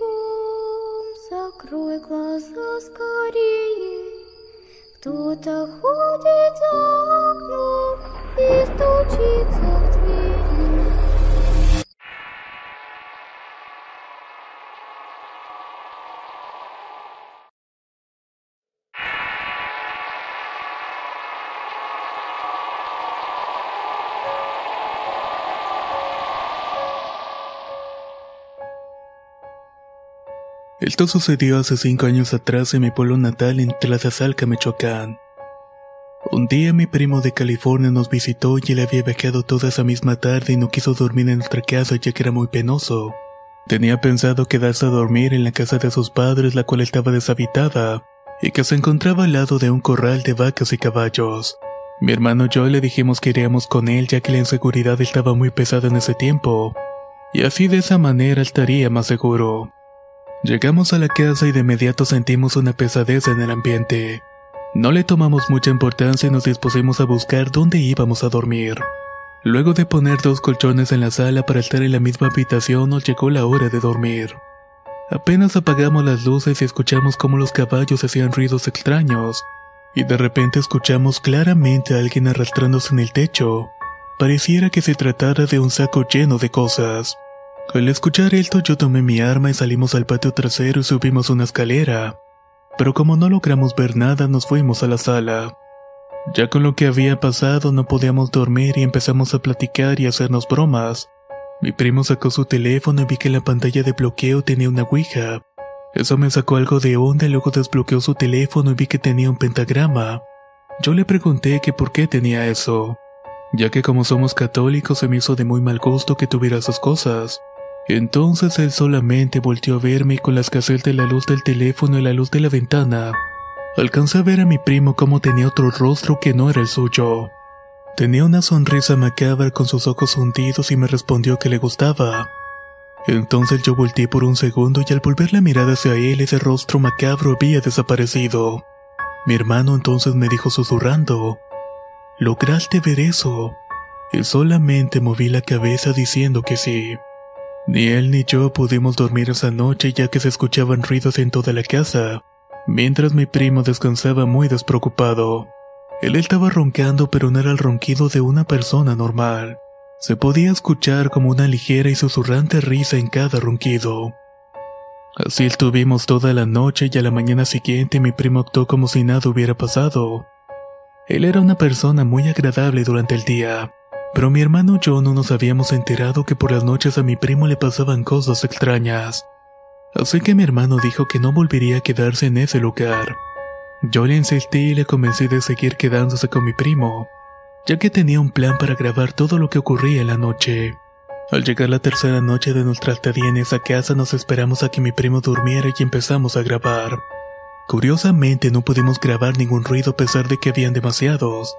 Бом, закрой глаза скорее. Кто-то ходит за окном и стучится в двери. Esto sucedió hace cinco años atrás en mi pueblo natal en Tlazazalca, Michoacán. Un día mi primo de California nos visitó y él había viajado toda esa misma tarde y no quiso dormir en nuestra casa ya que era muy penoso. Tenía pensado quedarse a dormir en la casa de sus padres la cual estaba deshabitada y que se encontraba al lado de un corral de vacas y caballos. Mi hermano y yo le dijimos que iríamos con él ya que la inseguridad estaba muy pesada en ese tiempo y así de esa manera estaría más seguro. Llegamos a la casa y de inmediato sentimos una pesadez en el ambiente. No le tomamos mucha importancia y nos dispusimos a buscar dónde íbamos a dormir. Luego de poner dos colchones en la sala para estar en la misma habitación nos llegó la hora de dormir. Apenas apagamos las luces y escuchamos cómo los caballos hacían ruidos extraños, y de repente escuchamos claramente a alguien arrastrándose en el techo. Pareciera que se tratara de un saco lleno de cosas. Al escuchar esto yo tomé mi arma y salimos al patio trasero y subimos una escalera. Pero como no logramos ver nada nos fuimos a la sala. Ya con lo que había pasado no podíamos dormir y empezamos a platicar y hacernos bromas. Mi primo sacó su teléfono y vi que la pantalla de bloqueo tenía una ouija. Eso me sacó algo de onda y luego desbloqueó su teléfono y vi que tenía un pentagrama. Yo le pregunté que por qué tenía eso, ya que como somos católicos se me hizo de muy mal gusto que tuviera esas cosas. Entonces él solamente volteó a verme y con la escasez de la luz del teléfono y la luz de la ventana, alcancé a ver a mi primo como tenía otro rostro que no era el suyo. Tenía una sonrisa macabra con sus ojos hundidos y me respondió que le gustaba. Entonces yo volteé por un segundo y al volver la mirada hacia él ese rostro macabro había desaparecido. Mi hermano entonces me dijo susurrando, ¿lograste ver eso? Y solamente moví la cabeza diciendo que sí. Ni él ni yo pudimos dormir esa noche ya que se escuchaban ruidos en toda la casa, mientras mi primo descansaba muy despreocupado. Él estaba roncando pero no era el ronquido de una persona normal. Se podía escuchar como una ligera y susurrante risa en cada ronquido. Así estuvimos toda la noche y a la mañana siguiente mi primo actuó como si nada hubiera pasado. Él era una persona muy agradable durante el día, pero mi hermano y yo no nos habíamos enterado que por las noches a mi primo le pasaban cosas extrañas. Así que mi hermano dijo que no volvería a quedarse en ese lugar. Yo le insistí y le convencí de seguir quedándose con mi primo, ya que tenía un plan para grabar todo lo que ocurría en la noche. Al llegar la tercera noche de nuestra estadía en esa casa nos esperamos a que mi primo durmiera y empezamos a grabar. Curiosamente no pudimos grabar ningún ruido a pesar de que habían demasiados,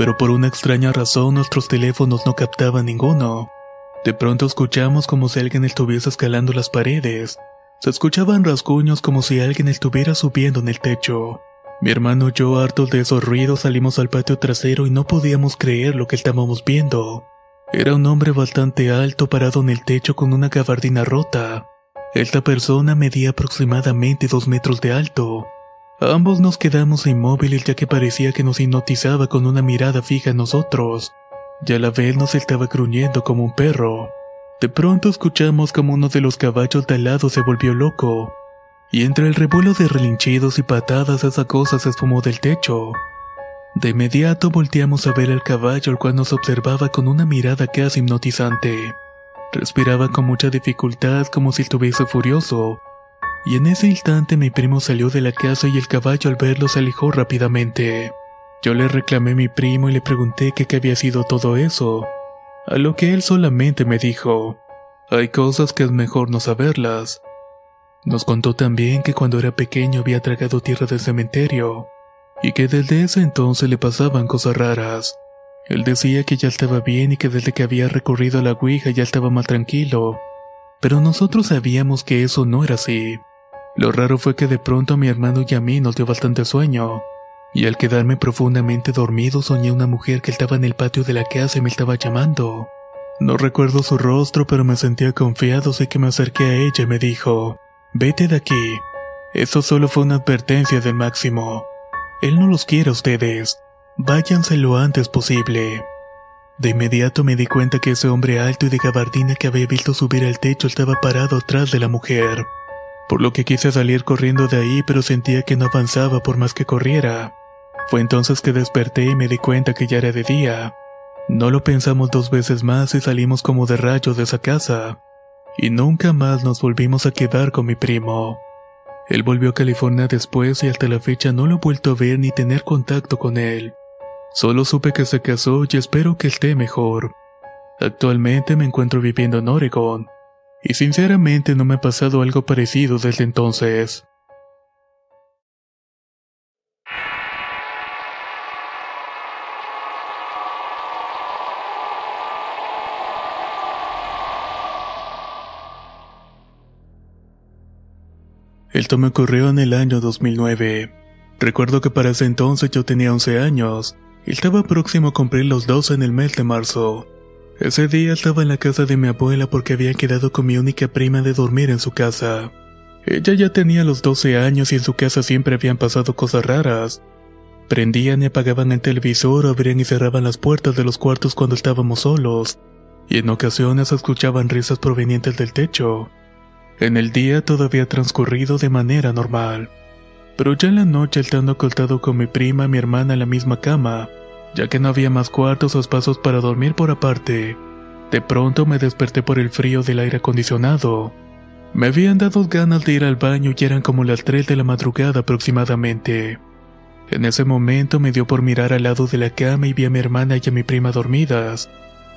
pero por una extraña razón nuestros teléfonos no captaban ninguno. De pronto escuchamos como si alguien estuviese escalando las paredes. Se escuchaban rasguños como si alguien estuviera subiendo en el techo. Mi hermano y yo, hartos de esos ruidos, salimos al patio trasero y no podíamos creer lo que estábamos viendo. Era un hombre bastante alto parado en el techo con una gabardina rota. Esta persona medía aproximadamente dos metros de alto. Ambos nos quedamos inmóviles ya que parecía que nos hipnotizaba con una mirada fija en nosotros, y a la vez nos estaba gruñendo como un perro. De pronto escuchamos como uno de los caballos de al lado se volvió loco, y entre el revuelo de relinchidos y patadas esa cosa se esfumó del techo. De inmediato volteamos a ver al caballo, el cual nos observaba con una mirada casi hipnotizante. Respiraba con mucha dificultad como si estuviese furioso, y en ese instante mi primo salió de la casa y el caballo al verlo se alejó rápidamente. Yo le reclamé a mi primo y le pregunté que qué había sido todo eso. A lo que él solamente me dijo, hay cosas que es mejor no saberlas. Nos contó también que cuando era pequeño había tragado tierra del cementerio y que desde ese entonces le pasaban cosas raras. Él decía que ya estaba bien y que desde que había recorrido la Ouija ya estaba más tranquilo, pero nosotros sabíamos que eso no era así. Lo raro fue que de pronto mi hermano y a mí nos dio bastante sueño, y al quedarme profundamente dormido soñé una mujer que estaba en el patio de la casa y me estaba llamando. No recuerdo su rostro, pero me sentía confiado, así que me acerqué a ella y me dijo, vete de aquí. Eso solo fue una advertencia del máximo. Él no los quiere a ustedes. Váyanse lo antes posible. De inmediato me di cuenta que ese hombre alto y de gabardina que había visto subir al techo estaba parado atrás de la mujer. Por lo que quise salir corriendo de ahí, pero sentía que no avanzaba por más que corriera. Fue entonces que desperté y me di cuenta que ya era de día. No lo pensamos dos veces más y salimos como de rayo de esa casa. Y nunca más nos volvimos a quedar con mi primo. Él volvió a California después y hasta la fecha no lo he vuelto a ver ni tener contacto con él. Solo supe que se casó y espero que esté mejor. Actualmente me encuentro viviendo en Oregon, y sinceramente no me ha pasado algo parecido desde entonces. Esto me ocurrió en el año 2009. Recuerdo que para ese entonces yo tenía 11 años y estaba próximo a cumplir los 12 en el mes de marzo. Ese día estaba en la casa de mi abuela porque había quedado con mi única prima de dormir en su casa. Ella ya tenía los 12 años y en su casa siempre habían pasado cosas raras. Prendían y apagaban el televisor abrían y cerraban las puertas de los cuartos cuando estábamos solos, y en ocasiones escuchaban risas provenientes del techo. En el día todo había transcurrido de manera normal. Pero ya en la noche estando ocultado con mi prima y mi hermana en la misma cama, ya que no había más cuartos o espacios para dormir por aparte, de pronto me desperté por el frío del aire acondicionado. Me habían dado ganas de ir al baño y eran como las 3 de la madrugada aproximadamente. En ese momento me dio por mirar al lado de la cama y vi a mi hermana y a mi prima dormidas,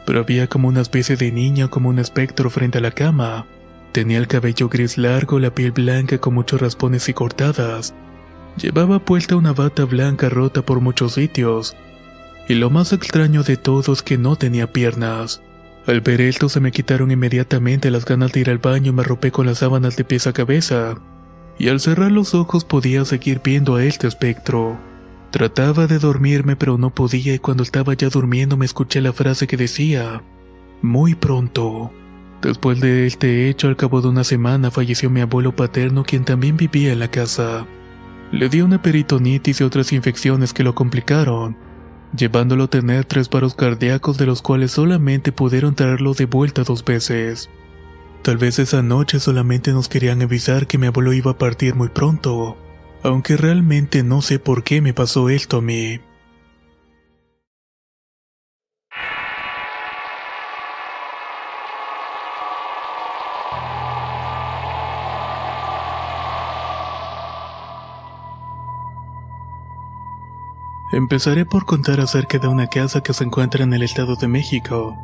pero había como una especie de niño como un espectro frente a la cama. Tenía el cabello gris largo, la piel blanca con muchos raspones y cortadas. Llevaba puesta una bata blanca rota por muchos sitios. Y lo más extraño de todo es que no tenía piernas. Al ver esto se me quitaron inmediatamente las ganas de ir al baño y me arropé con las sábanas de pies a cabeza. Y al cerrar los ojos podía seguir viendo a este espectro. Trataba de dormirme pero no podía y cuando estaba ya durmiendo me escuché la frase que decía, muy pronto. Después de este hecho, al cabo de una semana falleció mi abuelo paterno, quien también vivía en la casa. Le dio una peritonitis y otras infecciones que lo complicaron, llevándolo a tener tres paros cardíacos de los cuales solamente pudieron traerlo de vuelta dos veces. Tal vez esa noche solamente nos querían avisar que mi abuelo iba a partir muy pronto, aunque realmente no sé por qué me pasó esto a mí. Empezaré por contar acerca de una casa que se encuentra en el Estado de México.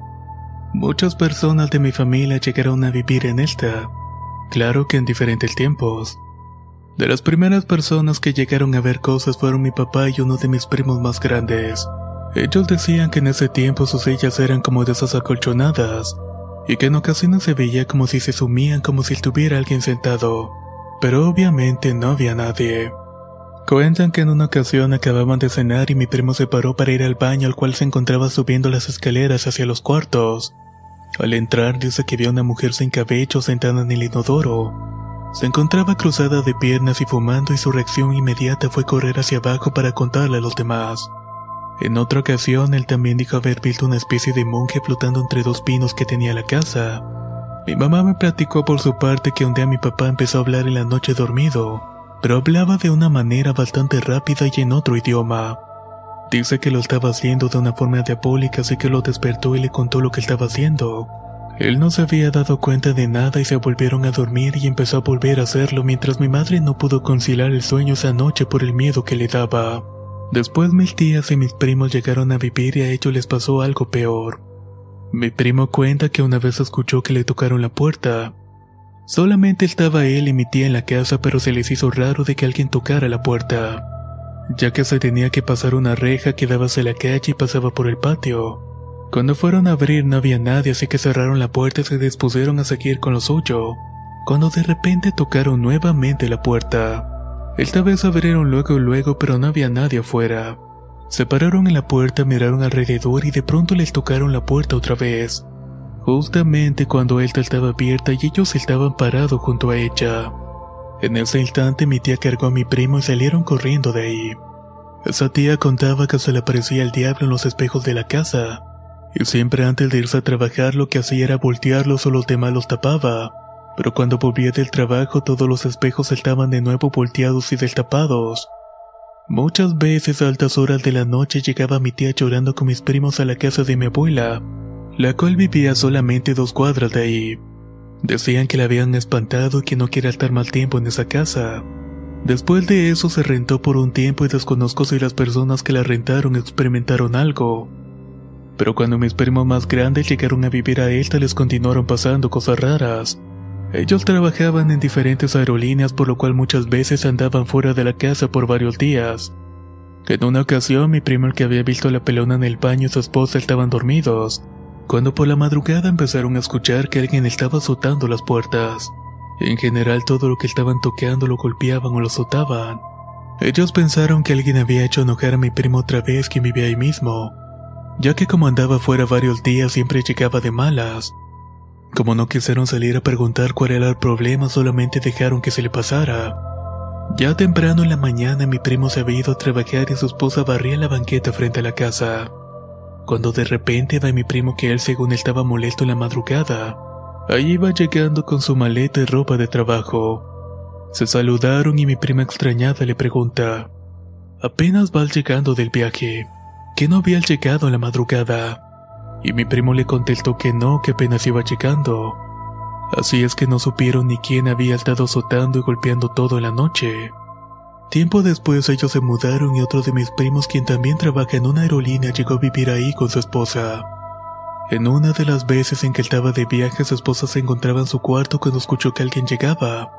Muchas personas de mi familia llegaron a vivir en esta, claro que en diferentes tiempos. De las primeras personas que llegaron a ver cosas fueron mi papá y uno de mis primos más grandes. Ellos decían que en ese tiempo sus sillas eran como de esas acolchonadas, y que en ocasiones se veía como si se sumían como si estuviera alguien sentado, pero obviamente no había nadie. Cuentan que en una ocasión acababan de cenar y mi primo se paró para ir al baño al cual se encontraba subiendo las escaleras hacia los cuartos. Al entrar dice que vio una mujer sin cabello sentada en el inodoro. Se encontraba cruzada de piernas y fumando y su reacción inmediata fue correr hacia abajo para contarle a los demás. En otra ocasión él también dijo haber visto una especie de monje flotando entre dos pinos que tenía la casa. Mi mamá me platicó por su parte que un día mi papá empezó a hablar en la noche dormido pero hablaba de una manera bastante rápida y en otro idioma. Dice que lo estaba haciendo de una forma diabólica, así que lo despertó y le contó lo que estaba haciendo. Él no se había dado cuenta de nada y se volvieron a dormir y empezó a volver a hacerlo mientras mi madre no pudo conciliar el sueño esa noche por el miedo que le daba. Después mis tías y mis primos llegaron a vivir y a ellos les pasó algo peor. Mi primo cuenta que una vez escuchó que le tocaron la puerta. Solamente estaba él y mi tía en la casa, pero se les hizo raro de que alguien tocara la puerta, ya que se tenía que pasar una reja que daba hacia la calle y pasaba por el patio. Cuando fueron a abrir no había nadie, así que cerraron la puerta y se dispusieron a seguir con lo suyo. Cuando de repente tocaron nuevamente la puerta. Esta vez abrieron luego y luego, pero no había nadie afuera. Se pararon en la puerta, miraron alrededor y de pronto les tocaron la puerta otra vez. Justamente cuando esta estaba abierta y ellos estaban parados junto a ella. En ese instante mi tía cargó a mi primo y salieron corriendo de ahí. Esa tía contaba que se le aparecía el diablo en los espejos de la casa, y siempre antes de irse a trabajar lo que hacía era voltearlos o los demás los tapaba. Pero cuando volvía del trabajo todos los espejos estaban de nuevo volteados y destapados. Muchas veces a altas horas de la noche llegaba mi tía llorando con mis primos a la casa de mi abuela, la cual vivía solamente dos cuadras de ahí. Decían que la habían espantado y que no quería estar más tiempo en esa casa. Después de eso se rentó por un tiempo y desconozco si las personas que la rentaron experimentaron algo. Pero cuando mis primos más grandes llegaron a vivir a esta les continuaron pasando cosas raras. Ellos trabajaban en diferentes aerolíneas por lo cual muchas veces andaban fuera de la casa por varios días. En una ocasión mi primo el que había visto la pelona en el baño y su esposa estaban dormidos, cuando por la madrugada empezaron a escuchar que alguien estaba azotando las puertas. En general todo lo que estaban tocando lo golpeaban o lo azotaban. Ellos pensaron que alguien había hecho enojar a mi primo otra vez que vivía ahí mismo, ya que como andaba fuera varios días siempre llegaba de malas. Como no quisieron salir a preguntar cuál era el problema, solamente dejaron que se le pasara. Ya temprano en la mañana mi primo se había ido a trabajar y su esposa barría la banqueta frente a la casa. Cuando de repente va mi primo que él según estaba molesto en la madrugada. Ahí iba llegando con su maleta y ropa de trabajo. Se saludaron y mi prima extrañada le pregunta, apenas va llegando del viaje que no había llegado en la madrugada. Y mi primo le contestó que no, que apenas iba llegando. Así es que no supieron ni quién había estado azotando y golpeando todo en la noche. Tiempo después ellos se mudaron y otro de mis primos, quien también trabaja en una aerolínea, llegó a vivir ahí con su esposa. En una de las veces en que estaba de viaje, su esposa se encontraba en su cuarto cuando escuchó que alguien llegaba.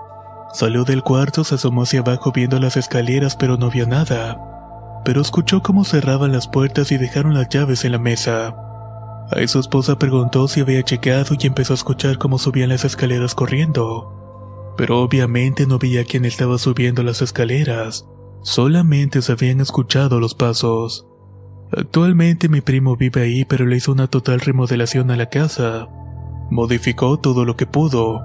Salió del cuarto, se asomó hacia abajo viendo las escaleras, pero no vio nada pero escuchó cómo cerraban las puertas y dejaron las llaves en la mesa. Ahí su esposa preguntó si había llegado y empezó a escuchar cómo subían las escaleras corriendo. Pero obviamente no veía quién estaba subiendo las escaleras, solamente se habían escuchado los pasos. Actualmente mi primo vive ahí pero le hizo una total remodelación a la casa. Modificó todo lo que pudo.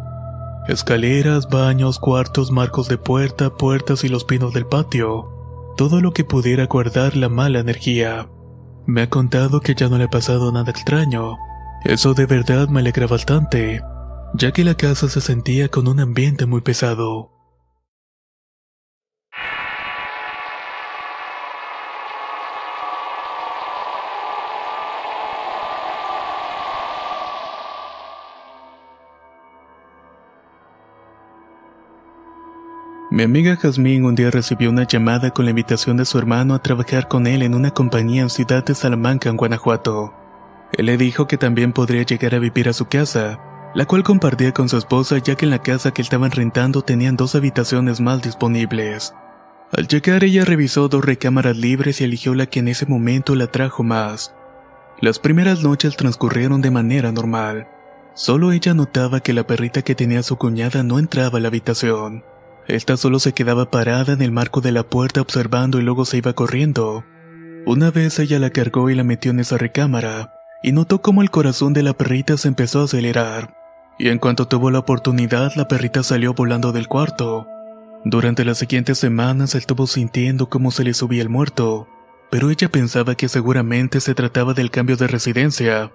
Escaleras, baños, cuartos, marcos de puerta, puertas y los pinos del patio todo lo que pudiera guardar la mala energía. Me ha contado que ya no le ha pasado nada extraño. Eso de verdad me alegra bastante, ya que la casa se sentía con un ambiente muy pesado. Mi amiga Jazmín un día recibió una llamada con la invitación de su hermano a trabajar con él en una compañía en Ciudad de Salamanca, en Guanajuato. Él le dijo que también podría llegar a vivir a su casa, la cual compartía con su esposa ya que en la casa que estaban rentando tenían dos habitaciones más disponibles. Al llegar ella revisó dos recámaras libres y eligió la que en ese momento la trajo más. Las primeras noches transcurrieron de manera normal. Solo ella notaba que la perrita que tenía su cuñada no entraba a la habitación. Esta solo se quedaba parada en el marco de la puerta observando y luego se iba corriendo. Una vez ella la cargó y la metió en esa recámara, y notó cómo el corazón de la perrita se empezó a acelerar. Y en cuanto tuvo la oportunidad, la perrita salió volando del cuarto. Durante las siguientes semanas estuvo sintiendo cómo se le subía el muerto, pero ella pensaba que seguramente se trataba del cambio de residencia,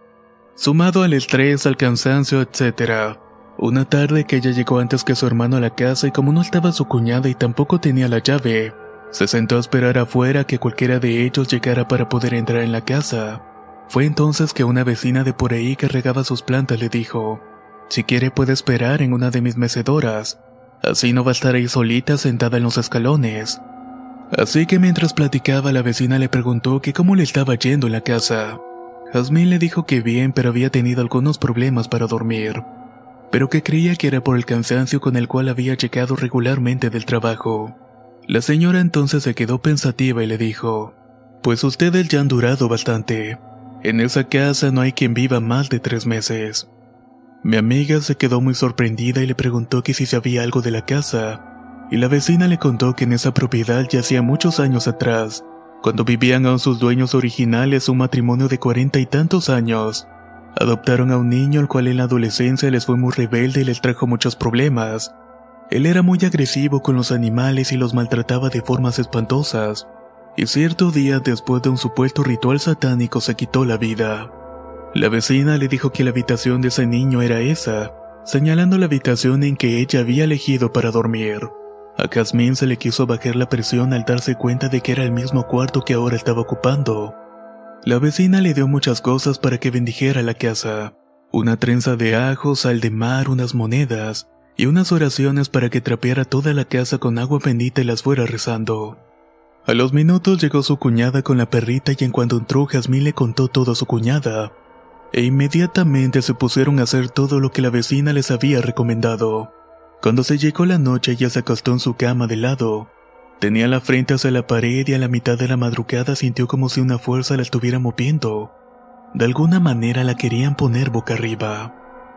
sumado al estrés, al cansancio, etc. Una tarde que ella llegó antes que su hermano a la casa y como no estaba su cuñada y tampoco tenía la llave, se sentó a esperar afuera que cualquiera de ellos llegara para poder entrar en la casa. Fue entonces que una vecina de por ahí que regaba sus plantas le dijo, si quiere puede esperar en una de mis mecedoras, así no va a estar ahí solita sentada en los escalones. Así que mientras platicaba la vecina le preguntó que cómo le estaba yendo en la casa. Jazmín le dijo que bien, pero había tenido algunos problemas para dormir, pero que creía que era por el cansancio con el cual había llegado regularmente del trabajo. La señora entonces se quedó pensativa y le dijo, Pues ustedes ya han durado bastante. En esa casa no hay quien viva más de tres meses. Mi amiga se quedó muy sorprendida y le preguntó que si sabía algo de la casa, y la vecina le contó que en esa propiedad ya hacía muchos años atrás, cuando vivían aún sus dueños originales un matrimonio de cuarenta y tantos años, adoptaron a un niño el cual en la adolescencia les fue muy rebelde y les trajo muchos problemas. Él era muy agresivo con los animales y los maltrataba de formas espantosas, y cierto día después de un supuesto ritual satánico se quitó la vida. La vecina le dijo que la habitación de ese niño era esa, señalando la habitación en que ella había elegido para dormir. A Casmín se le quiso bajar la presión al darse cuenta de que era el mismo cuarto que ahora estaba ocupando. La vecina le dio muchas cosas para que bendijera la casa. Una trenza de ajo, sal de mar, unas monedas y unas oraciones para que trapeara toda la casa con agua bendita y las fuera rezando. A los minutos llegó su cuñada con la perrita y en cuanto entró Jazmín le contó todo a su cuñada, e inmediatamente se pusieron a hacer todo lo que la vecina les había recomendado. Cuando se llegó la noche ella se acostó en su cama de lado. Tenía la frente hacia la pared y a la mitad de la madrugada sintió como si una fuerza la estuviera moviendo. De alguna manera la querían poner boca arriba.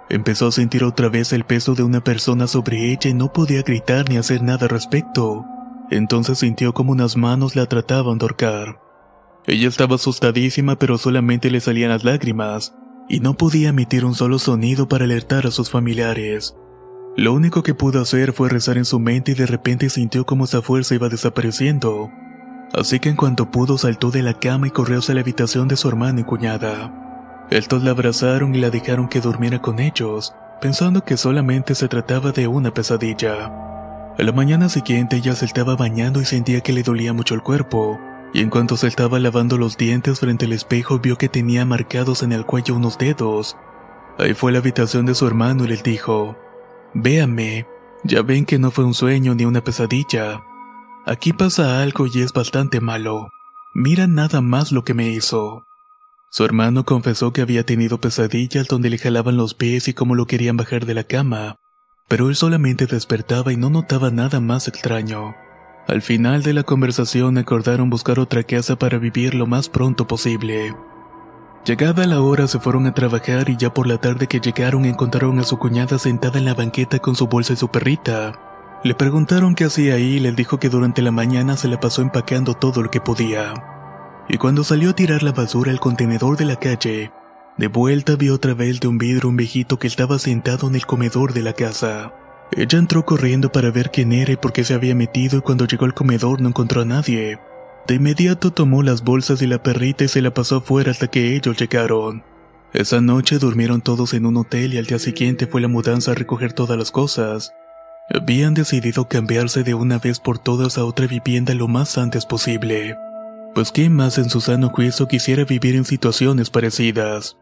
Empezó a sentir otra vez el peso de una persona sobre ella y no podía gritar ni hacer nada al respecto. Entonces sintió como unas manos la trataban de ahorcar. Ella estaba asustadísima pero solamente le salían las lágrimas y no podía emitir un solo sonido para alertar a sus familiares. Lo único que pudo hacer fue rezar en su mente y de repente sintió como esa fuerza iba desapareciendo. Así que en cuanto pudo saltó de la cama y corrió hacia la habitación de su hermano y cuñada. Estos la abrazaron y la dejaron que durmiera con ellos, pensando que solamente se trataba de una pesadilla. A la mañana siguiente ella se estaba bañando y sentía que le dolía mucho el cuerpo, y en cuanto se estaba lavando los dientes frente al espejo vio que tenía marcados en el cuello unos dedos. Ahí fue la habitación de su hermano y le dijo, Véame, ya ven que no fue un sueño ni una pesadilla. Aquí pasa algo y es bastante malo. Mira nada más lo que me hizo. Su hermano confesó que había tenido pesadillas donde le jalaban los pies y cómo lo querían bajar de la cama, pero él solamente despertaba y no notaba nada más extraño. Al final de la conversación acordaron buscar otra casa para vivir lo más pronto posible. Llegada la hora se fueron a trabajar y ya por la tarde que llegaron encontraron a su cuñada sentada en la banqueta con su bolsa y su perrita. Le preguntaron qué hacía ahí y les dijo que durante la mañana se la pasó empacando todo lo que podía. Y cuando salió a tirar la basura al contenedor de la calle, de vuelta vio otra vez de un vidrio un viejito que estaba sentado en el comedor de la casa. Ella entró corriendo para ver quién era y por qué se había metido y cuando llegó al comedor no encontró a nadie. De inmediato tomó las bolsas y la perrita y se la pasó afuera hasta que ellos llegaron. Esa noche durmieron todos en un hotel y al día siguiente fue la mudanza a recoger todas las cosas. Habían decidido cambiarse de una vez por todas a otra vivienda lo más antes posible. Pues quién más en su sano juicio quisiera vivir en situaciones parecidas.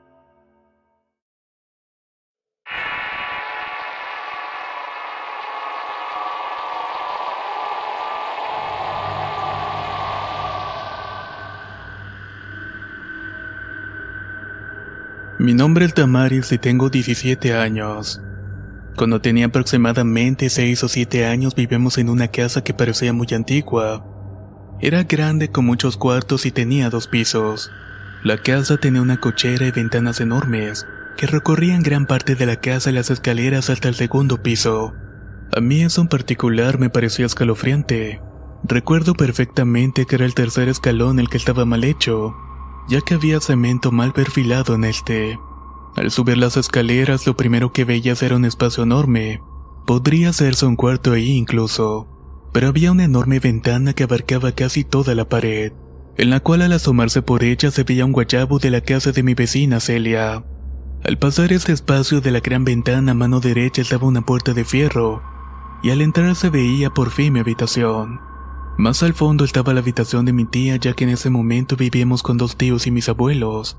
Mi nombre es Damaris y tengo 17 años. Cuando tenía aproximadamente 6 o 7 años vivimos en una casa que parecía muy antigua. Era grande con muchos cuartos y tenía dos pisos. La casa tenía una cochera y ventanas enormes, que recorrían gran parte de la casa y las escaleras hasta el segundo piso. A mí eso en particular me parecía escalofriante. Recuerdo perfectamente que era el tercer escalón el que estaba mal hecho, ya que había cemento mal perfilado en este. Al subir las escaleras lo primero que veías era un espacio enorme. Podría hacerse un cuarto ahí incluso, pero había una enorme ventana que abarcaba casi toda la pared, en la cual al asomarse por ella se veía un guayabo de la casa de mi vecina Celia. Al pasar este espacio de la gran ventana a mano derecha estaba una puerta de fierro, y al entrar se veía por fin mi habitación. Más al fondo estaba la habitación de mi tía, ya que en ese momento vivíamos con dos tíos y mis abuelos.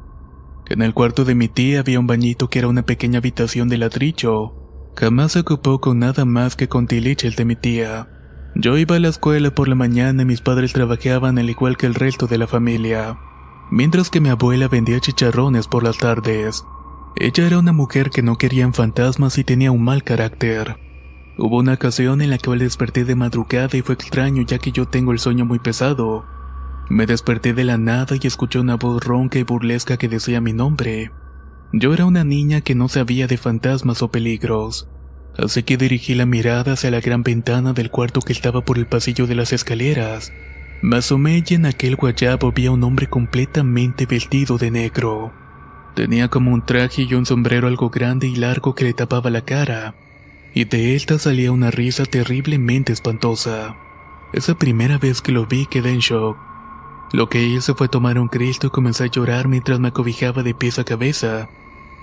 En el cuarto de mi tía había un bañito que era una pequeña habitación de ladrillo. Jamás se ocupó con nada más que con tiliches de mi tía. Yo iba a la escuela por la mañana y mis padres trabajaban al igual que el resto de la familia. mientras que mi abuela vendía chicharrones por las tardes. Ella era una mujer que no quería fantasmas y tenía un mal carácter. Hubo una ocasión en la que desperté de madrugada y fue extraño ya que yo tengo el sueño muy pesado. Me desperté de la nada y escuché una voz ronca y burlesca que decía mi nombre. Yo era una niña que no sabía de fantasmas o peligros, así que dirigí la mirada hacia la gran ventana del cuarto que estaba por el pasillo de las escaleras. Me asomé y en aquel guayabo vi a un hombre completamente vestido de negro. Tenía como un traje y un sombrero algo grande y largo que le tapaba la cara, y de esta salía una risa terriblemente espantosa. Esa primera vez que lo vi quedé en shock. Lo que hice fue tomar un Cristo y comencé a llorar mientras me acobijaba de pies a cabeza.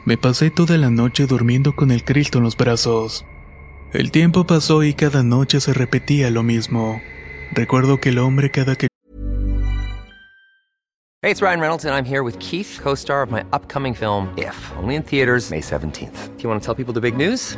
Me pasé toda la noche durmiendo con el Cristo en los brazos. El tiempo pasó y cada noche se repetía lo mismo. Recuerdo que el hombre cada que... Hey, it's Ryan Reynolds and I'm here with Keith, co-star of my upcoming film If, only in theaters May 17th. Do you want to tell people the big news?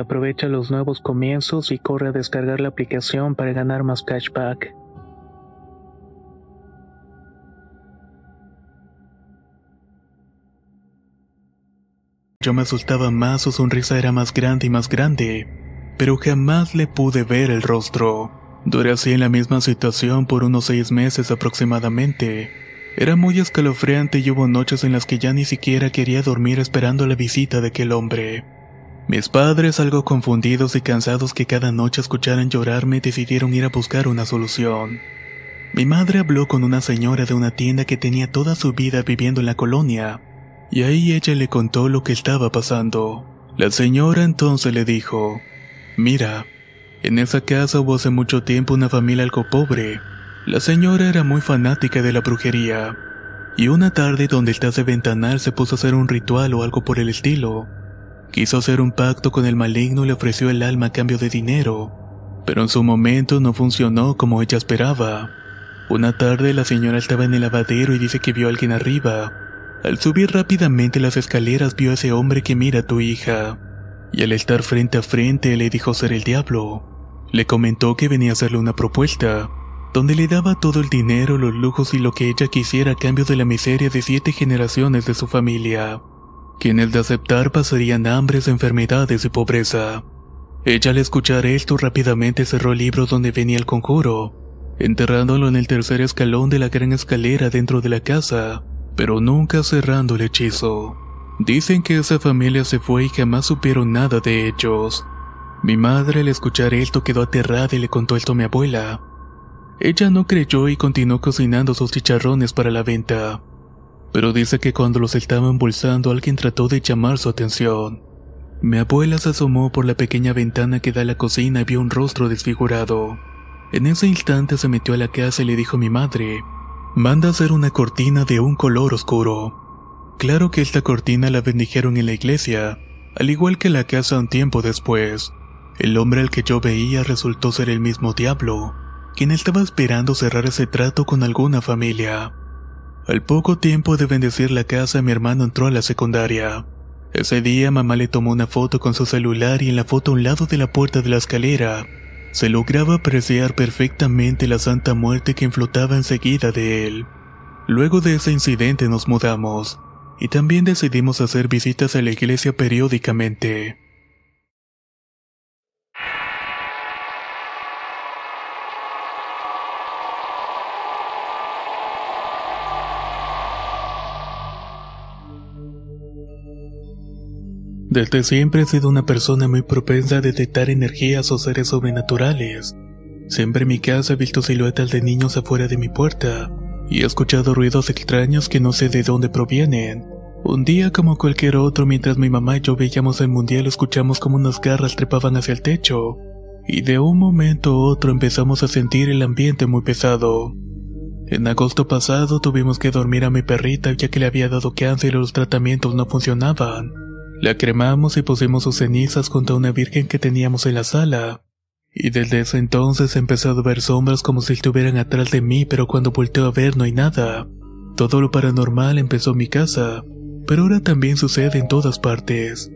Aprovecha los nuevos comienzos y corre a descargar la aplicación para ganar más cashback. Yo me asustaba más, su sonrisa era más grande y más grande, pero jamás le pude ver el rostro. Duré así en la misma situación por unos seis meses aproximadamente. Era muy escalofriante y hubo noches en las que ya ni siquiera quería dormir esperando la visita de aquel hombre. Mis padres, algo confundidos y cansados que cada noche escucharan llorarme, decidieron ir a buscar una solución. Mi madre habló con una señora de una tienda que tenía toda su vida viviendo en la colonia, y ahí ella le contó lo que estaba pasando. La señora entonces le dijo, Mira, en esa casa hubo hace mucho tiempo una familia algo pobre. La señora era muy fanática de la brujería, y una tarde donde el de ventanal se puso a hacer un ritual o algo por el estilo. Quiso hacer un pacto con el maligno y le ofreció el alma a cambio de dinero. Pero en su momento no funcionó como ella esperaba. Una tarde la señora estaba en el lavadero y dice que vio a alguien arriba. Al subir rápidamente las escaleras vio a ese hombre que mira a tu hija. Y al estar frente a frente le dijo ser el diablo. Le comentó que venía a hacerle una propuesta, donde le daba todo el dinero, los lujos y lo que ella quisiera a cambio de la miseria de siete generaciones de su familia, quienes de aceptar pasarían hambres, enfermedades y pobreza. Ella al escuchar esto rápidamente cerró el libro donde venía el conjuro, enterrándolo en el tercer escalón de la gran escalera dentro de la casa, pero nunca cerrando el hechizo. Dicen que esa familia se fue y jamás supieron nada de ellos. Mi madre al escuchar esto quedó aterrada y le contó esto a mi abuela. Ella no creyó y continuó cocinando sus chicharrones para la venta. Pero dice que cuando los estaba embolsando alguien trató de llamar su atención. Mi abuela se asomó por la pequeña ventana que da a la cocina y vio un rostro desfigurado. En ese instante se metió a la casa y le dijo a mi madre, manda hacer una cortina de un color oscuro. Claro que esta cortina la bendijeron en la iglesia, al igual que la casa un tiempo después. El hombre al que yo veía resultó ser el mismo diablo, quien estaba esperando cerrar ese trato con alguna familia. Al poco tiempo de bendecir la casa mi hermano entró a la secundaria. Ese día mamá le tomó una foto con su celular y en la foto a un lado de la puerta de la escalera se lograba apreciar perfectamente la santa muerte que flotaba enseguida de él. Luego de ese incidente nos mudamos y también decidimos hacer visitas a la iglesia periódicamente. Desde siempre he sido una persona muy propensa a detectar energías o seres sobrenaturales. Siempre en mi casa he visto siluetas de niños afuera de mi puerta y he escuchado ruidos extraños que no sé de dónde provienen. Un día como cualquier otro mientras mi mamá y yo veíamos el mundial escuchamos como unas garras trepaban hacia el techo y de un momento a otro empezamos a sentir el ambiente muy pesado. En agosto pasado tuvimos que dormir a mi perrita ya que le había dado cáncer y los tratamientos no funcionaban. La cremamos y pusimos sus cenizas junto a una virgen que teníamos en la sala. Y desde ese entonces he empezado a ver sombras como si estuvieran atrás de mí, pero cuando volteo a ver no hay nada. Todo lo paranormal empezó en mi casa, pero ahora también sucede en todas partes.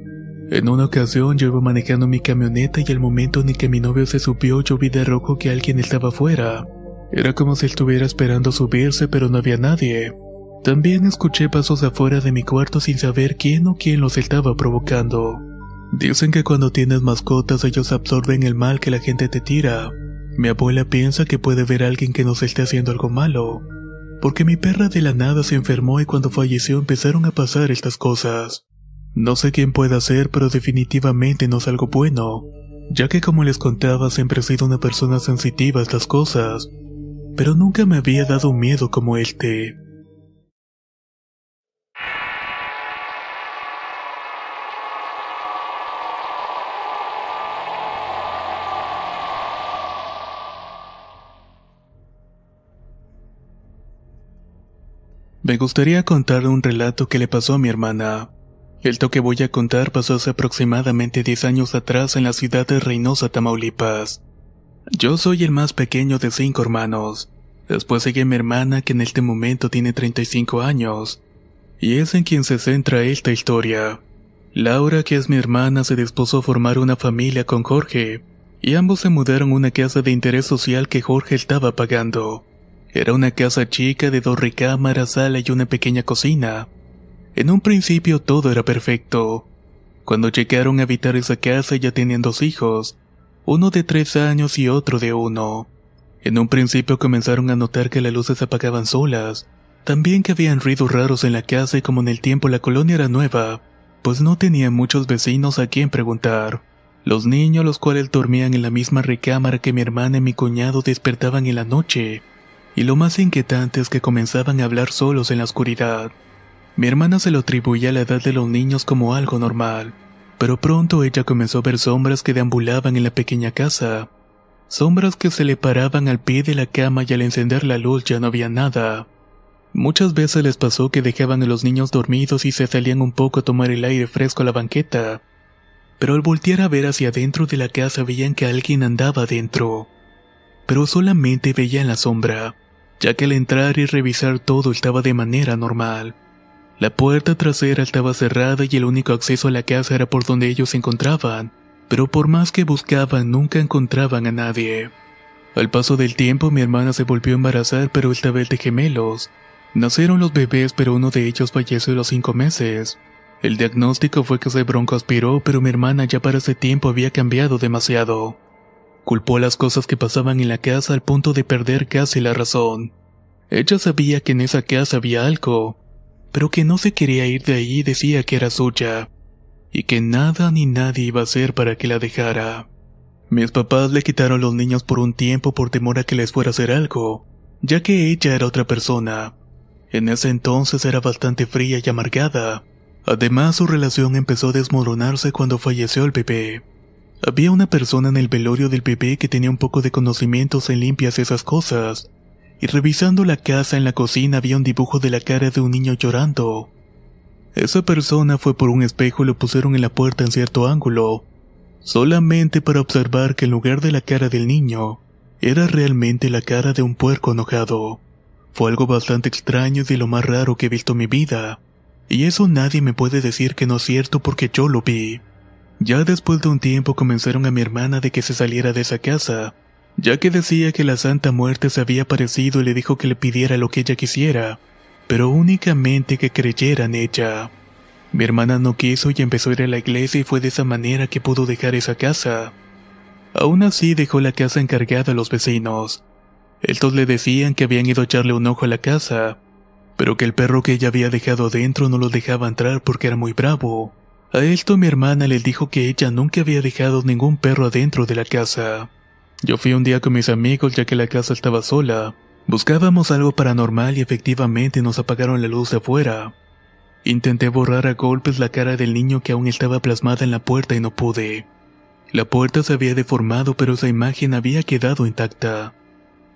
En una ocasión yo iba manejando mi camioneta y el momento en que mi novio se subió yo vi de rojo que alguien estaba afuera. Era como si estuviera esperando subirse pero no había nadie. También escuché pasos afuera de mi cuarto sin saber quién o quién los estaba provocando. Dicen que cuando tienes mascotas ellos absorben el mal que la gente te tira. Mi abuela piensa que puede ver a alguien que nos esté haciendo algo malo. Porque mi perra de la nada se enfermó y cuando falleció empezaron a pasar estas cosas. No sé quién puede hacer, pero definitivamente no es algo bueno, ya que como les contaba siempre he sido una persona sensitiva a estas cosas, pero nunca me había dado miedo como este. Me gustaría contar un relato que le pasó a mi hermana. El que voy a contar pasó hace aproximadamente 10 años atrás en la ciudad de Reynosa, Tamaulipas. Yo soy el más pequeño de cinco hermanos. Después sigue mi hermana que en este momento tiene 35 años. Y es en quien se centra esta historia. Laura, que es mi hermana, se dispuso a formar una familia con Jorge, y ambos se mudaron a una casa de interés social que Jorge estaba pagando. Era una casa chica de dos recámaras, sala y una pequeña cocina. En un principio todo era perfecto. Cuando llegaron a habitar esa casa ya tenían dos hijos, uno de tres años y otro de uno. En un principio comenzaron a notar que las luces se apagaban solas, también que habían ruidos raros en la casa y como en el tiempo la colonia era nueva, pues no tenían muchos vecinos a quien preguntar. Los niños, los cuales dormían en la misma recámara que mi hermana y mi cuñado, despertaban en la noche y lo más inquietante es que comenzaban a hablar solos en la oscuridad. Mi hermana se lo atribuía a la edad de los niños como algo normal, pero pronto ella comenzó a ver sombras que deambulaban en la pequeña casa. Sombras que se le paraban al pie de la cama y al encender la luz ya no había nada. Muchas veces les pasó que dejaban a los niños dormidos y se salían un poco a tomar el aire fresco a la banqueta. pero al voltear a ver hacia adentro de la casa veían que alguien andaba adentro. Pero solamente veían la sombra, ya que al entrar y revisar todo estaba de manera normal. La puerta trasera estaba cerrada y el único acceso a la casa era por donde ellos se encontraban, pero por más que buscaban nunca encontraban a nadie. Al paso del tiempo mi hermana se volvió a embarazar pero esta vez de gemelos. Nacieron los bebés pero uno de ellos falleció a los cinco meses. El diagnóstico fue que se broncoaspiró pero mi hermana ya para ese tiempo había cambiado demasiado. Culpó las cosas que pasaban en la casa al punto de perder casi la razón. Ella sabía que en esa casa había algo, pero que no se quería ir de ahí y decía que era suya, y que nada ni nadie iba a hacer para que la dejara. Mis papás le quitaron los niños por un tiempo por temor a que les fuera a hacer algo, ya que ella era otra persona. En ese entonces era bastante fría y amargada. Además, su relación empezó a desmoronarse cuando falleció el bebé. Había una persona en el velorio del bebé que tenía un poco de conocimientos en limpias esas cosas, y revisando la casa en la cocina había un dibujo de la cara de un niño llorando. Esa persona fue por un espejo y lo pusieron en la puerta en cierto ángulo, solamente para observar que en lugar de la cara del niño, era realmente la cara de un puerco enojado. Fue algo bastante extraño y de lo más raro que he visto en mi vida, y eso nadie me puede decir que no es cierto porque yo lo vi. Ya después de un tiempo comenzaron a mi hermana de que se saliera de esa casa, ya que decía que la Santa Muerte se había aparecido y le dijo que le pidiera lo que ella quisiera, pero únicamente que creyera en ella. Mi hermana no quiso y empezó a ir a la iglesia y fue de esa manera que pudo dejar esa casa. Aún así dejó la casa encargada a los vecinos. Estos le decían que habían ido a echarle un ojo a la casa, pero que el perro que ella había dejado dentro no lo dejaba entrar porque era muy bravo. A esto mi hermana le dijo que ella nunca había dejado ningún perro adentro de la casa. Yo fui un día con mis amigos ya que la casa estaba sola. Buscábamos algo paranormal y efectivamente nos apagaron la luz de afuera. Intenté borrar a golpes la cara del niño que aún estaba plasmada en la puerta y no pude. La puerta se había deformado pero esa imagen había quedado intacta.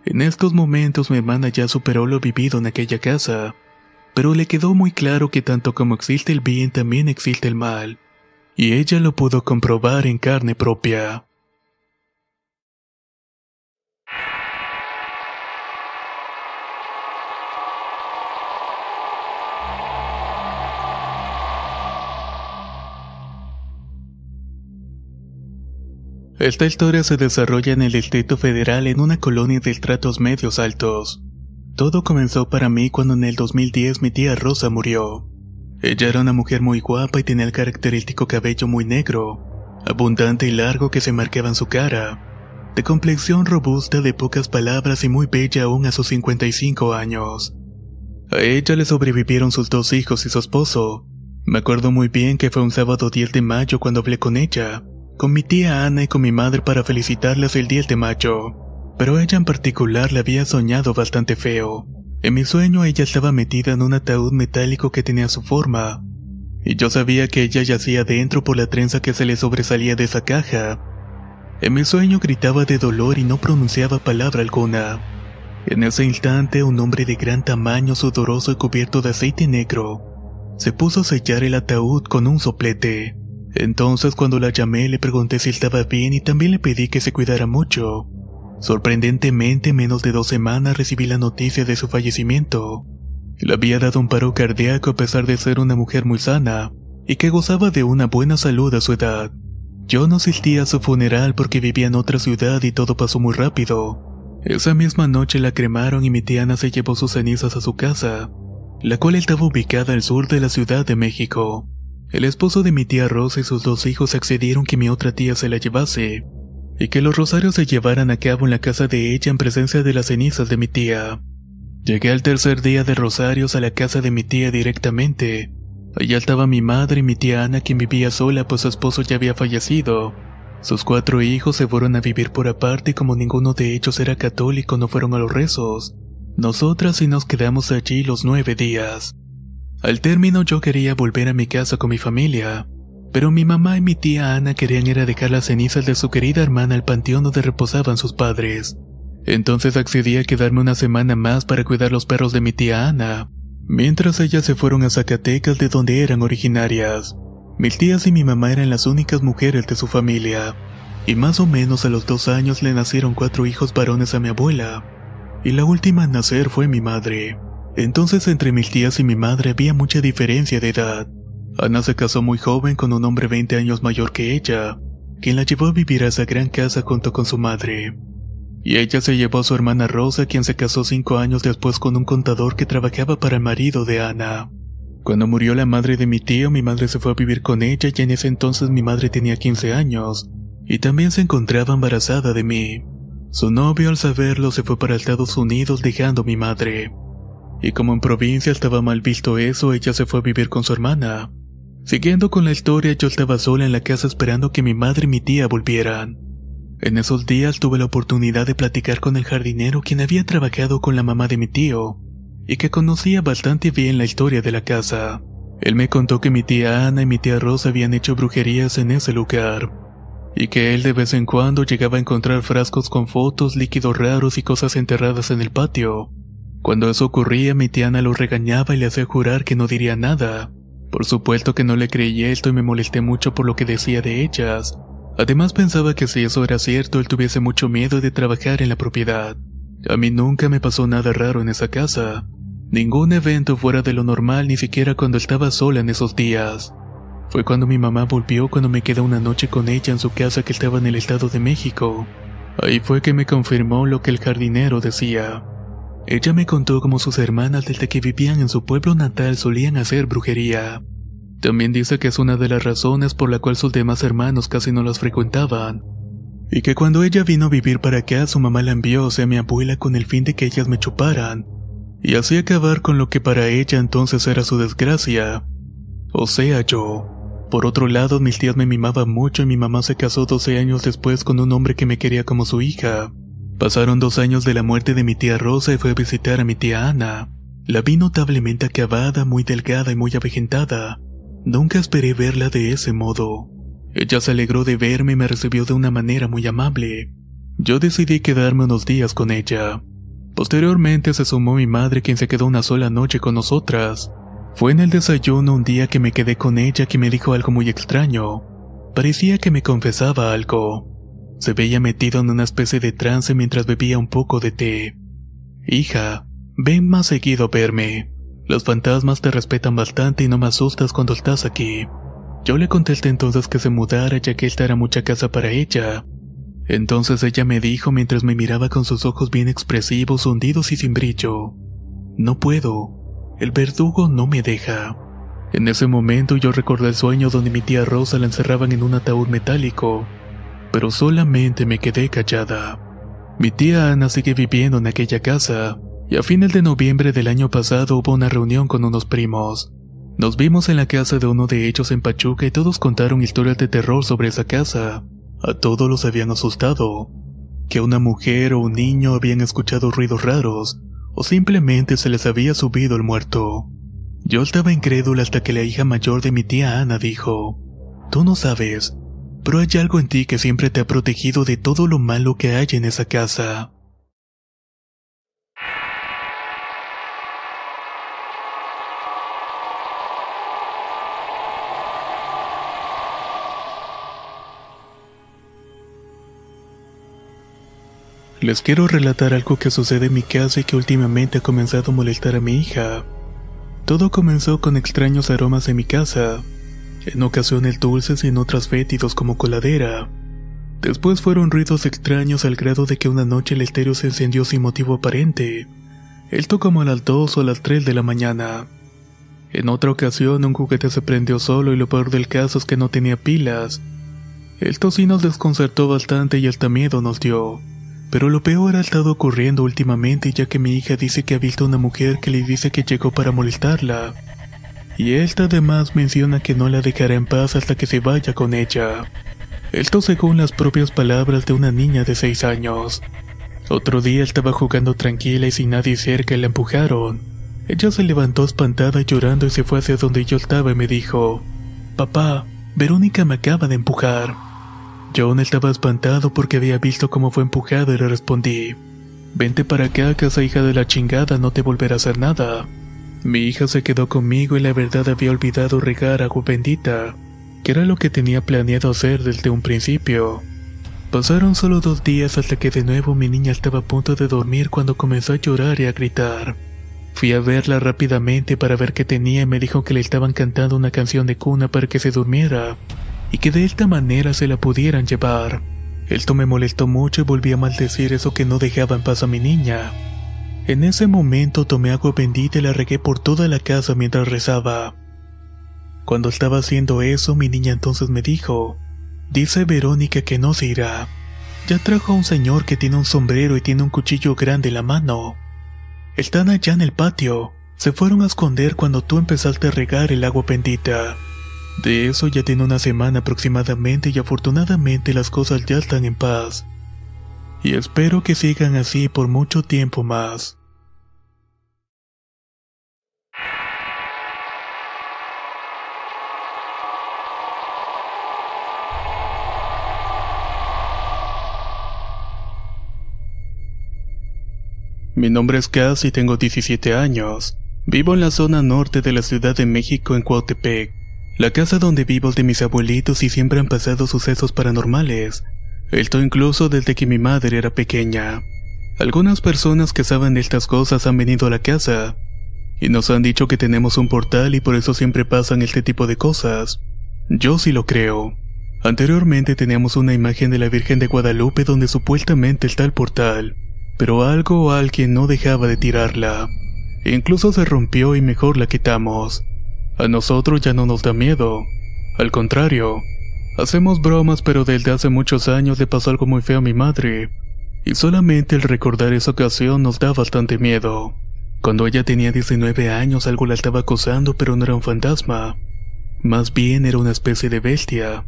En estos momentos mi hermana ya superó lo vivido en aquella casa, pero le quedó muy claro que tanto como existe el bien también existe el mal, y ella lo pudo comprobar en carne propia. Esta historia se desarrolla en el Distrito Federal en una colonia de estratos medios altos. Todo comenzó para mí cuando en el 2010 mi tía Rosa murió. Ella era una mujer muy guapa y tenía el característico cabello muy negro, abundante y largo que se marcaba en su cara, de complexión robusta, de pocas palabras y muy bella aún a sus 55 años. A ella le sobrevivieron sus dos hijos y su esposo. Me acuerdo muy bien que fue un sábado 10 de mayo cuando hablé con ella con mi tía Ana y con mi madre para felicitarlas el 10 de mayo. Pero ella en particular le había soñado bastante feo. En mi sueño ella estaba metida en un ataúd metálico que tenía su forma. Y yo sabía que ella yacía dentro por la trenza que se le sobresalía de esa caja. En mi sueño gritaba de dolor y no pronunciaba palabra alguna. En ese instante un hombre de gran tamaño, sudoroso y cubierto de aceite negro, se puso a sellar el ataúd con un soplete. Entonces cuando la llamé le pregunté si estaba bien y también le pedí que se cuidara mucho. Sorprendentemente, menos de dos semanas recibí la noticia de su fallecimiento. Le había dado un paro cardíaco a pesar de ser una mujer muy sana y que gozaba de una buena salud a su edad. Yo no asistí a su funeral porque vivía en otra ciudad y todo pasó muy rápido. Esa misma noche la cremaron y mi tía Ana se llevó sus cenizas a su casa, la cual estaba ubicada al sur de la Ciudad de México. El esposo de mi tía Rosa y sus dos hijos accedieron que mi otra tía se la llevase, y que los rosarios se llevaran a cabo en la casa de ella en presencia de las cenizas de mi tía. Llegué al tercer día de rosarios a la casa de mi tía directamente. Allá estaba mi madre y mi tía Ana quien vivía sola pues su esposo ya había fallecido. Sus cuatro hijos se fueron a vivir por aparte y como ninguno de ellos era católico no fueron a los rezos. Nosotras sí nos quedamos allí los nueve días. Al término yo quería volver a mi casa con mi familia, pero mi mamá y mi tía Ana querían ir a dejar las cenizas de su querida hermana al panteón donde reposaban sus padres. Entonces accedí a quedarme una semana más para cuidar los perros de mi tía Ana, mientras ellas se fueron a Zacatecas de donde eran originarias. Mis tías y mi mamá eran las únicas mujeres de su familia, y más o menos a los dos años le nacieron cuatro hijos varones a mi abuela, y la última en nacer fue mi madre. Entonces entre mis tías y mi madre había mucha diferencia de edad. Ana se casó muy joven con un hombre 20 años mayor que ella, quien la llevó a vivir a esa gran casa junto con su madre. Y ella se llevó a su hermana Rosa, quien se casó cinco años después con un contador que trabajaba para el marido de Ana. Cuando murió la madre de mi tío, mi madre se fue a vivir con ella y en ese entonces mi madre tenía 15 años, y también se encontraba embarazada de mí. Su novio al saberlo se fue para Estados Unidos dejando a mi madre. Y como en provincia estaba mal visto eso, ella se fue a vivir con su hermana. Siguiendo con la historia, yo estaba sola en la casa esperando que mi madre y mi tía volvieran. En esos días tuve la oportunidad de platicar con el jardinero quien había trabajado con la mamá de mi tío, y que conocía bastante bien la historia de la casa. Él me contó que mi tía Ana y mi tía Rosa habían hecho brujerías en ese lugar, y que él de vez en cuando llegaba a encontrar frascos con fotos, líquidos raros y cosas enterradas en el patio. Cuando eso ocurría, mi tía Ana lo regañaba y le hacía jurar que no diría nada, por supuesto que no le creí esto y me molesté mucho por lo que decía de ellas. Además pensaba que si eso era cierto, él tuviese mucho miedo de trabajar en la propiedad. A mí nunca me pasó nada raro en esa casa. Ningún evento fuera de lo normal, ni siquiera cuando estaba sola en esos días. Fue cuando mi mamá volvió cuando me quedé una noche con ella en su casa que estaba en el Estado de México. Ahí fue que me confirmó lo que el jardinero decía. Ella me contó cómo sus hermanas desde que vivían en su pueblo natal solían hacer brujería. También dice que es una de las razones por la cual sus demás hermanos casi no las frecuentaban. Y que cuando ella vino a vivir para acá, su mamá la envió a mi abuela con el fin de que ellas me chuparan, y así acabar con lo que para ella entonces era su desgracia. O sea, yo. Por otro lado, mis tías me mimaban mucho y mi mamá se casó 12 años después con un hombre que me quería como su hija. Pasaron dos años de la muerte de mi tía Rosa y fue a visitar a mi tía Ana. La vi notablemente acabada, muy delgada y muy avejentada. Nunca esperé verla de ese modo. Ella se alegró de verme y me recibió de una manera muy amable. Yo decidí quedarme unos días con ella. Posteriormente se sumó mi madre quien se quedó una sola noche con nosotras. Fue en el desayuno un día que me quedé con ella que me dijo algo muy extraño. Parecía que me confesaba algo. Se veía metido en una especie de trance mientras bebía un poco de té. Hija, ven más seguido a verme. Los fantasmas te respetan bastante y no me asustas cuando estás aquí. Yo le contesté entonces que se mudara ya que esta era mucha casa para ella. Entonces ella me dijo mientras me miraba con sus ojos bien expresivos, hundidos y sin brillo. No puedo. El verdugo no me deja. En ese momento yo recordé el sueño donde mi tía Rosa la encerraban en un ataúd metálico pero solamente me quedé callada. Mi tía Ana sigue viviendo en aquella casa, y a fines de noviembre del año pasado hubo una reunión con unos primos. Nos vimos en la casa de uno de ellos en Pachuca y todos contaron historias de terror sobre esa casa. A todos los habían asustado. Que una mujer o un niño habían escuchado ruidos raros, o simplemente se les había subido el muerto. Yo estaba incrédula hasta que la hija mayor de mi tía Ana dijo, Tú no sabes, pero hay algo en ti que siempre te ha protegido de todo lo malo que hay en esa casa. Les quiero relatar algo que sucede en mi casa y que últimamente ha comenzado a molestar a mi hija. Todo comenzó con extraños aromas en mi casa, en ocasiones dulces y en otras fétidos como coladera. Después fueron ruidos extraños al grado de que una noche el estéreo se encendió sin motivo aparente. Esto como a las 2 o a las 3 de la mañana. En otra ocasión un juguete se prendió solo y lo peor del caso es que no tenía pilas. Esto sí nos desconcertó bastante y hasta miedo nos dio. Pero lo peor ha estado ocurriendo últimamente ya que mi hija dice que ha visto una mujer que le dice que llegó para molestarla y esta además menciona que no la dejará en paz hasta que se vaya con ella. Esto según las propias palabras de una niña de 6 años. Otro día estaba jugando tranquila y sin nadie cerca y la empujaron. Ella se levantó espantada llorando y se fue hacia donde yo estaba y me dijo, Papá, Verónica me acaba de empujar. Aún estaba espantado porque había visto cómo fue empujada y le respondí, Vente para acá, casa hija de la chingada, no te volverá a hacer nada. Mi hija se quedó conmigo y la verdad había olvidado regar agua bendita. que era lo que tenía planeado hacer desde un principio. Pasaron solo dos días hasta que de nuevo mi niña estaba a punto de dormir cuando comenzó a llorar y a gritar. Fui a verla rápidamente para ver qué tenía y me dijo que le estaban cantando una canción de cuna para que se durmiera y que de esta manera se la pudieran llevar. Esto me molestó mucho y volví a maldecir eso que no dejaba en paz a mi niña. En ese momento tomé agua bendita y la regué por toda la casa mientras rezaba. Cuando estaba haciendo eso, mi niña entonces me dijo, Dice Verónica que no se irá. Ya trajo a un señor que tiene un sombrero y tiene un cuchillo grande en la mano. Están allá en el patio. Se fueron a esconder cuando tú empezaste a regar el agua bendita. De eso ya tiene una semana aproximadamente y afortunadamente las cosas ya están en paz. Y espero que sigan así por mucho tiempo más. Mi nombre es Cass y tengo 17 años. Vivo en la zona norte de la Ciudad de México en Cuautepec. La casa donde vivo es de mis abuelitos y siempre han pasado sucesos paranormales. Esto incluso desde que mi madre era pequeña. Algunas personas que saben de estas cosas han venido a la casa y nos han dicho que tenemos un portal y por eso siempre pasan este tipo de cosas. Yo sí lo creo. Anteriormente teníamos una imagen de la Virgen de Guadalupe donde supuestamente está el portal pero algo o alguien no dejaba de tirarla. Incluso se rompió y mejor la quitamos. A nosotros ya no nos da miedo. Al contrario, hacemos bromas pero desde hace muchos años le pasó algo muy feo a mi madre. Y solamente el recordar esa ocasión nos da bastante miedo. Cuando ella tenía 19 años algo la estaba acosando pero no era un fantasma. Más bien era una especie de bestia.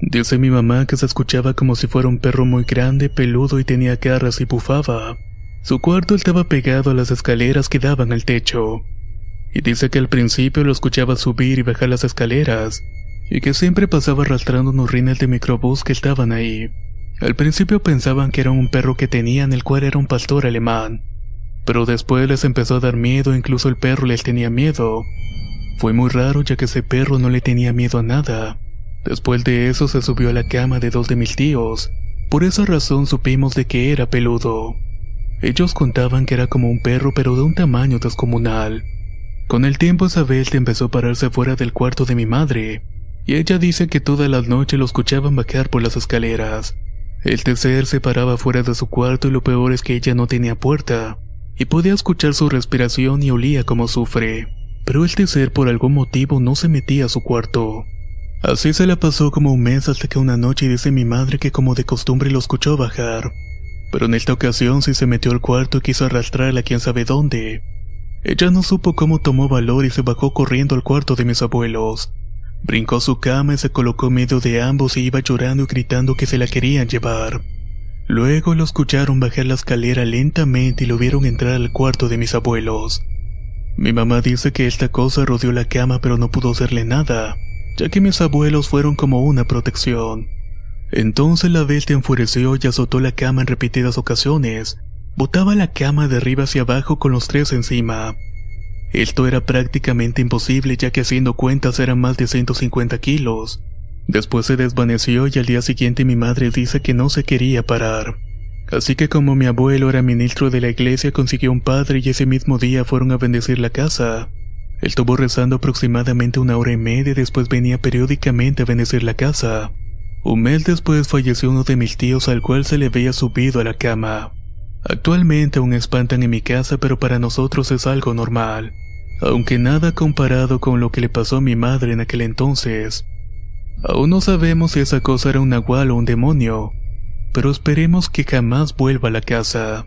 Dice mi mamá que se escuchaba como si fuera un perro muy grande, peludo y tenía garras y bufaba. Su cuarto estaba pegado a las escaleras que daban al techo. Y dice que al principio lo escuchaba subir y bajar las escaleras, y que siempre pasaba arrastrando unos rines de microbús que estaban ahí. Al principio pensaban que era un perro que tenían, el cual era un pastor alemán. Pero después les empezó a dar miedo, incluso el perro les tenía miedo. Fue muy raro ya que ese perro no le tenía miedo a nada. Después de eso se subió a la cama de dos de mis tíos. Por esa razón supimos de que era peludo. Ellos contaban que era como un perro pero de un tamaño descomunal. Con el tiempo esa bestia empezó a pararse fuera del cuarto de mi madre, y ella dice que todas las noches lo escuchaban bajar por las escaleras. El tercer se paraba fuera de su cuarto y lo peor es que ella no tenía puerta, y podía escuchar su respiración y olía como sufre. Pero el tercer por algún motivo no se metía a su cuarto. Así se la pasó como un mes hasta que una noche dice mi madre que como de costumbre lo escuchó bajar. Pero en esta ocasión sí se metió al cuarto y quiso arrastrarla a quién sabe dónde. Ella no supo cómo tomó valor y se bajó corriendo al cuarto de mis abuelos. Brincó su cama y se colocó en medio de ambos y iba llorando y gritando que se la querían llevar. Luego lo escucharon bajar la escalera lentamente y lo vieron entrar al cuarto de mis abuelos. Mi mamá dice que esta cosa rodeó la cama pero no pudo hacerle nada ya que mis abuelos fueron como una protección. Entonces la bestia enfureció y azotó la cama en repetidas ocasiones. Botaba la cama de arriba hacia abajo con los tres encima. Esto era prácticamente imposible ya que haciendo cuentas eran más de 150 kilos. Después se desvaneció y al día siguiente mi madre dice que no se quería parar. Así que como mi abuelo era ministro de la iglesia consiguió un padre y ese mismo día fueron a bendecir la casa. Estuvo rezando aproximadamente una hora y media y después venía periódicamente a bendecir la casa. Un mes después falleció uno de mis tíos al cual se le había subido a la cama. Actualmente aún espantan en mi casa pero para nosotros es algo normal. Aunque nada comparado con lo que le pasó a mi madre en aquel entonces. Aún no sabemos si esa cosa era un nahual o un demonio, pero esperemos que jamás vuelva a la casa.